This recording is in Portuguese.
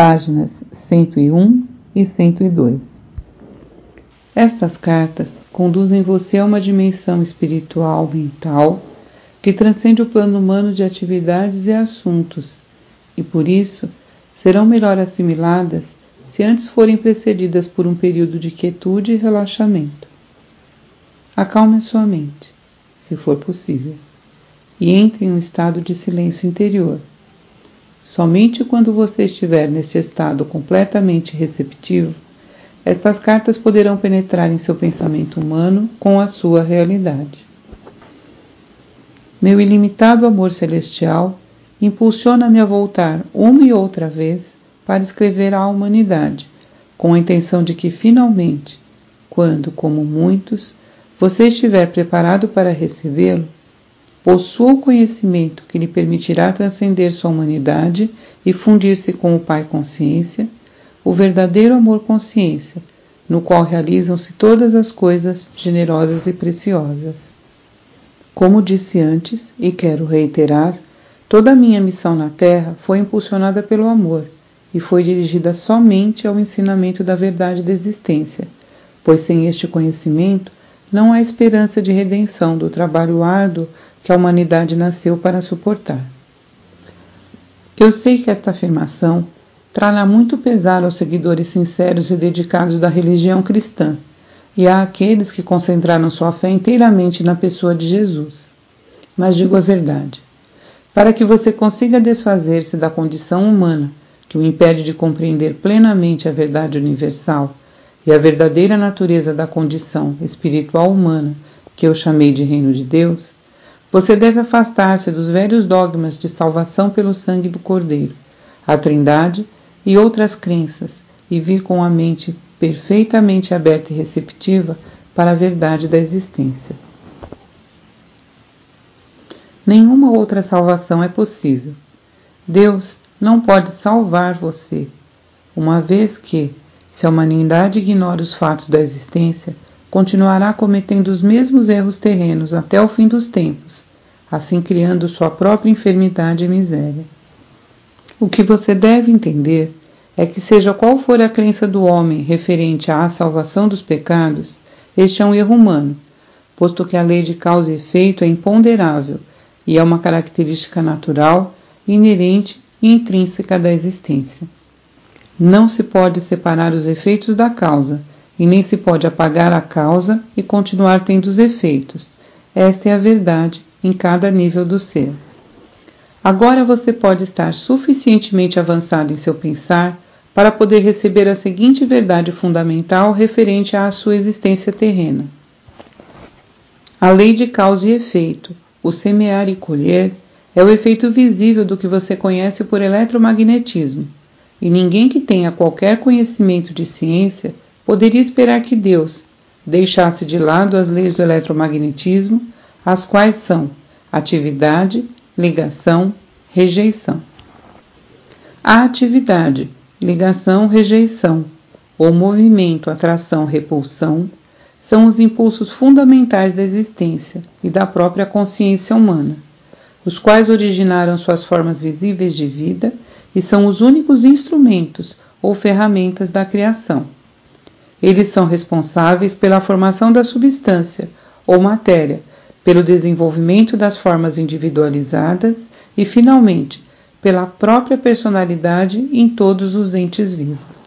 páginas 101 e 102. Estas cartas conduzem você a uma dimensão espiritual mental que transcende o plano humano de atividades e assuntos, e por isso serão melhor assimiladas se antes forem precedidas por um período de quietude e relaxamento. Acalme sua mente, se for possível, e entre em um estado de silêncio interior. Somente quando você estiver neste estado completamente receptivo, estas cartas poderão penetrar em seu pensamento humano com a sua realidade. Meu ilimitado amor celestial impulsiona-me a voltar uma e outra vez para escrever à humanidade, com a intenção de que finalmente, quando, como muitos, você estiver preparado para recebê-lo, possua o conhecimento que lhe permitirá transcender sua humanidade e fundir-se com o Pai Consciência, o verdadeiro amor consciência, no qual realizam-se todas as coisas generosas e preciosas. Como disse antes, e quero reiterar, toda a minha missão na Terra foi impulsionada pelo amor e foi dirigida somente ao ensinamento da verdade da existência, pois sem este conhecimento não há esperança de redenção do trabalho árduo que a humanidade nasceu para suportar. Eu sei que esta afirmação trará muito pesar aos seguidores sinceros e dedicados da religião cristã e a aqueles que concentraram sua fé inteiramente na pessoa de Jesus. Mas digo a verdade. Para que você consiga desfazer-se da condição humana que o impede de compreender plenamente a verdade universal e a verdadeira natureza da condição espiritual humana que eu chamei de Reino de Deus, você deve afastar-se dos velhos dogmas de salvação pelo sangue do Cordeiro, a Trindade e outras crenças e vir com a mente perfeitamente aberta e receptiva para a verdade da existência. Nenhuma outra salvação é possível. Deus não pode salvar você, uma vez que, se a humanidade ignora os fatos da existência, continuará cometendo os mesmos erros terrenos até o fim dos tempos, assim criando sua própria enfermidade e miséria. O que você deve entender é que, seja qual for a crença do homem referente à salvação dos pecados, este é um erro humano, posto que a lei de causa e efeito é imponderável e é uma característica natural, inerente e intrínseca da existência. Não se pode separar os efeitos da causa, e nem se pode apagar a causa e continuar tendo os efeitos. Esta é a verdade em cada nível do ser. Agora você pode estar suficientemente avançado em seu pensar para poder receber a seguinte verdade fundamental referente à sua existência terrena. A lei de causa e efeito, o semear e colher, é o efeito visível do que você conhece por eletromagnetismo e ninguém que tenha qualquer conhecimento de ciência poderia esperar que Deus deixasse de lado as leis do eletromagnetismo, as quais são atividade, ligação, rejeição. A atividade, ligação, rejeição, ou movimento, atração, repulsão, são os impulsos fundamentais da existência e da própria consciência humana, os quais originaram suas formas visíveis de vida e são os únicos instrumentos ou ferramentas da criação. Eles são responsáveis pela formação da substância ou matéria, pelo desenvolvimento das formas individualizadas e, finalmente, pela própria personalidade em todos os entes vivos.